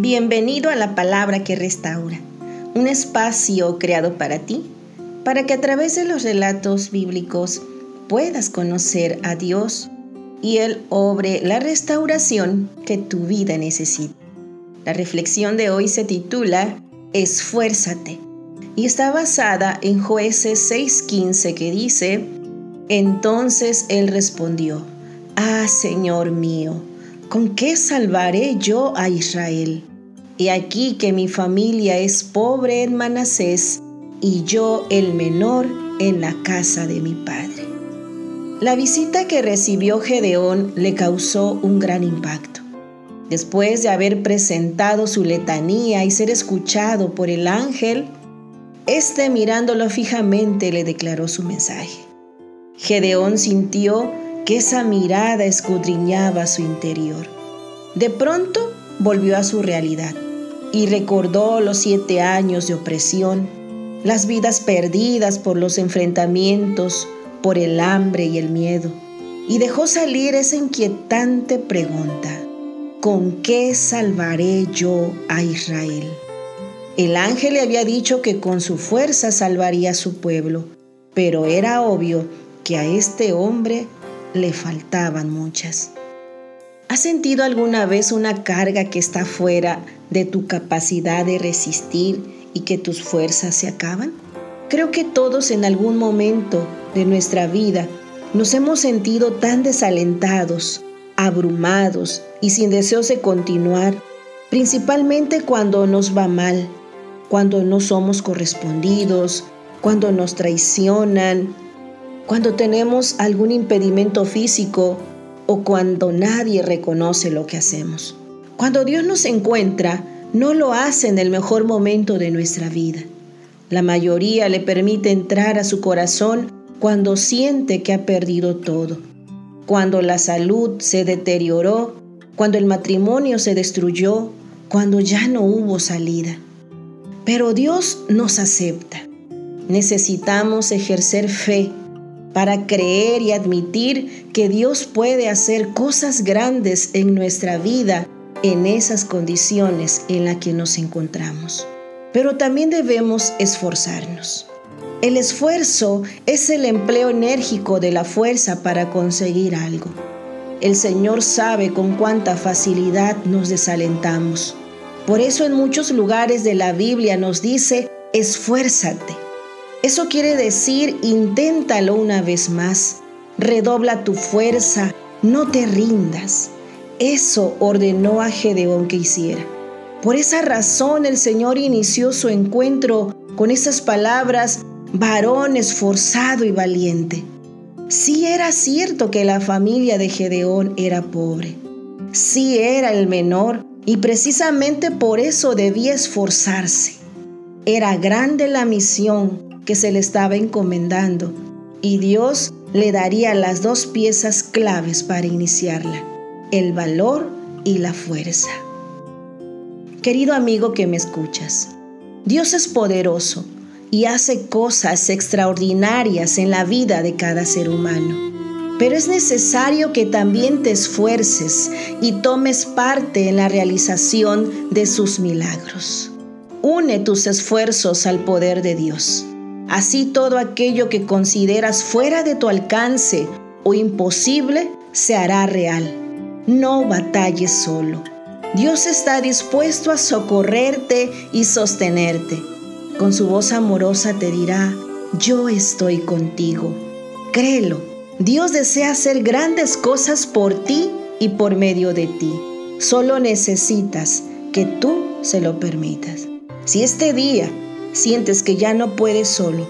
Bienvenido a la palabra que restaura, un espacio creado para ti, para que a través de los relatos bíblicos puedas conocer a Dios y Él obre la restauración que tu vida necesita. La reflexión de hoy se titula Esfuérzate y está basada en jueces 6:15 que dice, entonces Él respondió, Ah, Señor mío, ¿con qué salvaré yo a Israel? Y aquí que mi familia es pobre en Manasés y yo el menor en la casa de mi padre. La visita que recibió Gedeón le causó un gran impacto. Después de haber presentado su letanía y ser escuchado por el ángel, este mirándolo fijamente le declaró su mensaje. Gedeón sintió que esa mirada escudriñaba su interior. De pronto volvió a su realidad y recordó los siete años de opresión, las vidas perdidas por los enfrentamientos, por el hambre y el miedo, y dejó salir esa inquietante pregunta, ¿con qué salvaré yo a Israel? El ángel le había dicho que con su fuerza salvaría a su pueblo, pero era obvio que a este hombre le faltaban muchas. ¿Has sentido alguna vez una carga que está fuera de tu capacidad de resistir y que tus fuerzas se acaban? Creo que todos en algún momento de nuestra vida nos hemos sentido tan desalentados, abrumados y sin deseos de continuar, principalmente cuando nos va mal, cuando no somos correspondidos, cuando nos traicionan, cuando tenemos algún impedimento físico o cuando nadie reconoce lo que hacemos. Cuando Dios nos encuentra, no lo hace en el mejor momento de nuestra vida. La mayoría le permite entrar a su corazón cuando siente que ha perdido todo, cuando la salud se deterioró, cuando el matrimonio se destruyó, cuando ya no hubo salida. Pero Dios nos acepta. Necesitamos ejercer fe para creer y admitir que Dios puede hacer cosas grandes en nuestra vida en esas condiciones en las que nos encontramos. Pero también debemos esforzarnos. El esfuerzo es el empleo enérgico de la fuerza para conseguir algo. El Señor sabe con cuánta facilidad nos desalentamos. Por eso en muchos lugares de la Biblia nos dice, esfuérzate eso quiere decir, inténtalo una vez más, redobla tu fuerza, no te rindas. Eso ordenó a Gedeón que hiciera. Por esa razón el Señor inició su encuentro con esas palabras, varón esforzado y valiente. Sí era cierto que la familia de Gedeón era pobre. Sí era el menor y precisamente por eso debía esforzarse. Era grande la misión que se le estaba encomendando y Dios le daría las dos piezas claves para iniciarla, el valor y la fuerza. Querido amigo que me escuchas, Dios es poderoso y hace cosas extraordinarias en la vida de cada ser humano. Pero es necesario que también te esfuerces y tomes parte en la realización de sus milagros. Une tus esfuerzos al poder de Dios. Así todo aquello que consideras fuera de tu alcance o imposible se hará real. No batalles solo. Dios está dispuesto a socorrerte y sostenerte. Con su voz amorosa te dirá, yo estoy contigo. Créelo, Dios desea hacer grandes cosas por ti y por medio de ti. Solo necesitas que tú se lo permitas. Si este día sientes que ya no puedes solo,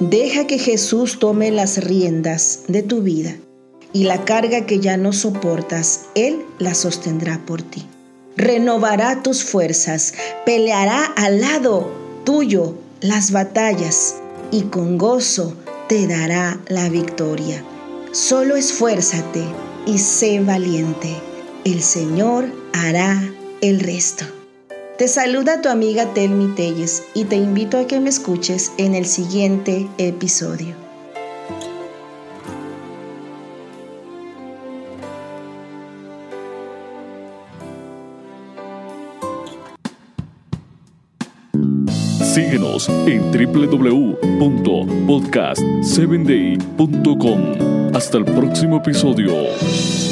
deja que Jesús tome las riendas de tu vida y la carga que ya no soportas, Él la sostendrá por ti. Renovará tus fuerzas, peleará al lado tuyo las batallas y con gozo te dará la victoria. Solo esfuérzate y sé valiente. El Señor hará el resto. Te saluda tu amiga Telmi Telles y te invito a que me escuches en el siguiente episodio. Síguenos en www.podcast7day.com. Hasta el próximo episodio.